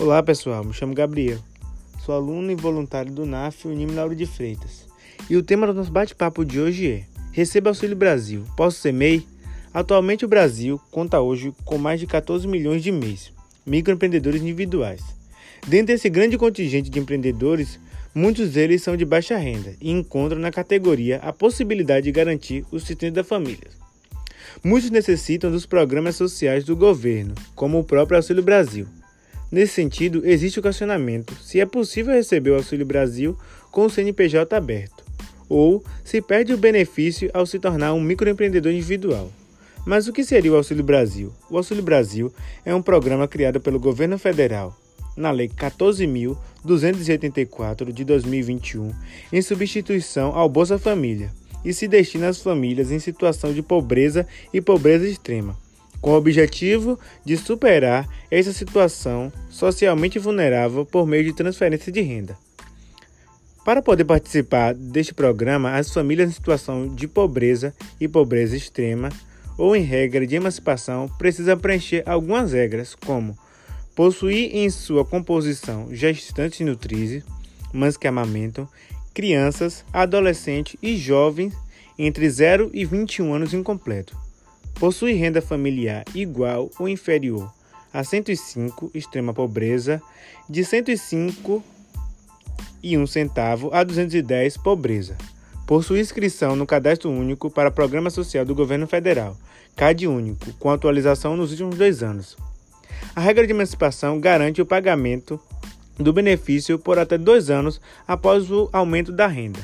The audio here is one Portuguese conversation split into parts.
Olá pessoal, me chamo Gabriel, sou aluno e voluntário do NAF Unime Lauro de Freitas. E o tema do nosso bate-papo de hoje é Receba Auxílio Brasil, posso ser MEI? Atualmente o Brasil conta hoje com mais de 14 milhões de MEIs, microempreendedores individuais. Dentro desse grande contingente de empreendedores, muitos deles são de baixa renda e encontram na categoria a possibilidade de garantir o sustento da família. Muitos necessitam dos programas sociais do governo, como o próprio Auxílio Brasil Nesse sentido, existe o questionamento se é possível receber o Auxílio Brasil com o CNPJ aberto, ou se perde o benefício ao se tornar um microempreendedor individual. Mas o que seria o Auxílio Brasil? O Auxílio Brasil é um programa criado pelo governo federal na Lei 14.284 de 2021, em substituição ao Bolsa Família, e se destina às famílias em situação de pobreza e pobreza extrema com o objetivo de superar essa situação socialmente vulnerável por meio de transferência de renda. Para poder participar deste programa, as famílias em situação de pobreza e pobreza extrema ou em regra de emancipação precisam preencher algumas regras, como possuir em sua composição gestantes nutrizes, mães que amamentam, crianças, adolescentes e jovens entre 0 e 21 anos incompleto possui renda familiar igual ou inferior a 105, extrema pobreza, de 105 e 1 centavo a 210, pobreza. Possui inscrição no Cadastro Único para Programa Social do Governo Federal, CAD Único, com atualização nos últimos dois anos. A regra de emancipação garante o pagamento do benefício por até dois anos após o aumento da renda.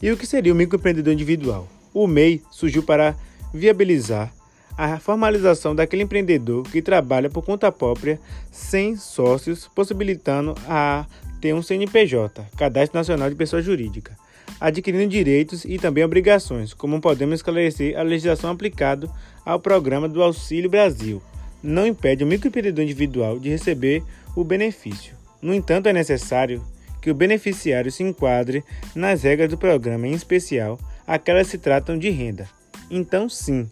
E o que seria o microempreendedor individual? O MEI surgiu para viabilizar a formalização daquele empreendedor que trabalha por conta própria, sem sócios, possibilitando a ter um CNPJ, Cadastro Nacional de Pessoa Jurídica, adquirindo direitos e também obrigações, como podemos esclarecer a legislação aplicada ao programa do Auxílio Brasil. Não impede o microempreendedor individual de receber o benefício. No entanto, é necessário que o beneficiário se enquadre nas regras do programa, em especial aquelas que se tratam de renda então, sim,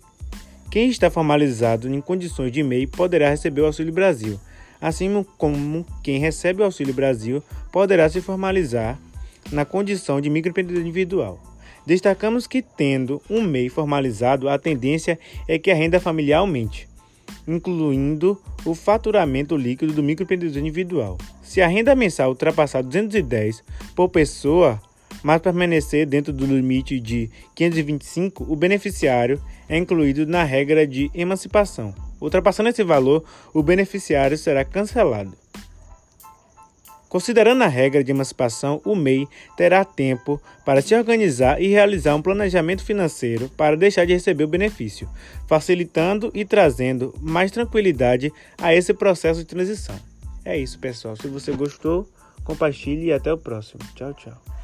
quem está formalizado em condições de MEI poderá receber o Auxílio Brasil, assim como quem recebe o Auxílio Brasil poderá se formalizar na condição de microempreendedor individual. Destacamos que, tendo um MEI formalizado, a tendência é que a renda familiar aumente, incluindo o faturamento líquido do microempreendedor individual. Se a renda mensal ultrapassar 210 por pessoa, mas permanecer dentro do limite de 525, o beneficiário é incluído na regra de emancipação. Ultrapassando esse valor, o beneficiário será cancelado. Considerando a regra de emancipação, o MEI terá tempo para se organizar e realizar um planejamento financeiro para deixar de receber o benefício, facilitando e trazendo mais tranquilidade a esse processo de transição. É isso, pessoal. Se você gostou, compartilhe e até o próximo. Tchau, tchau.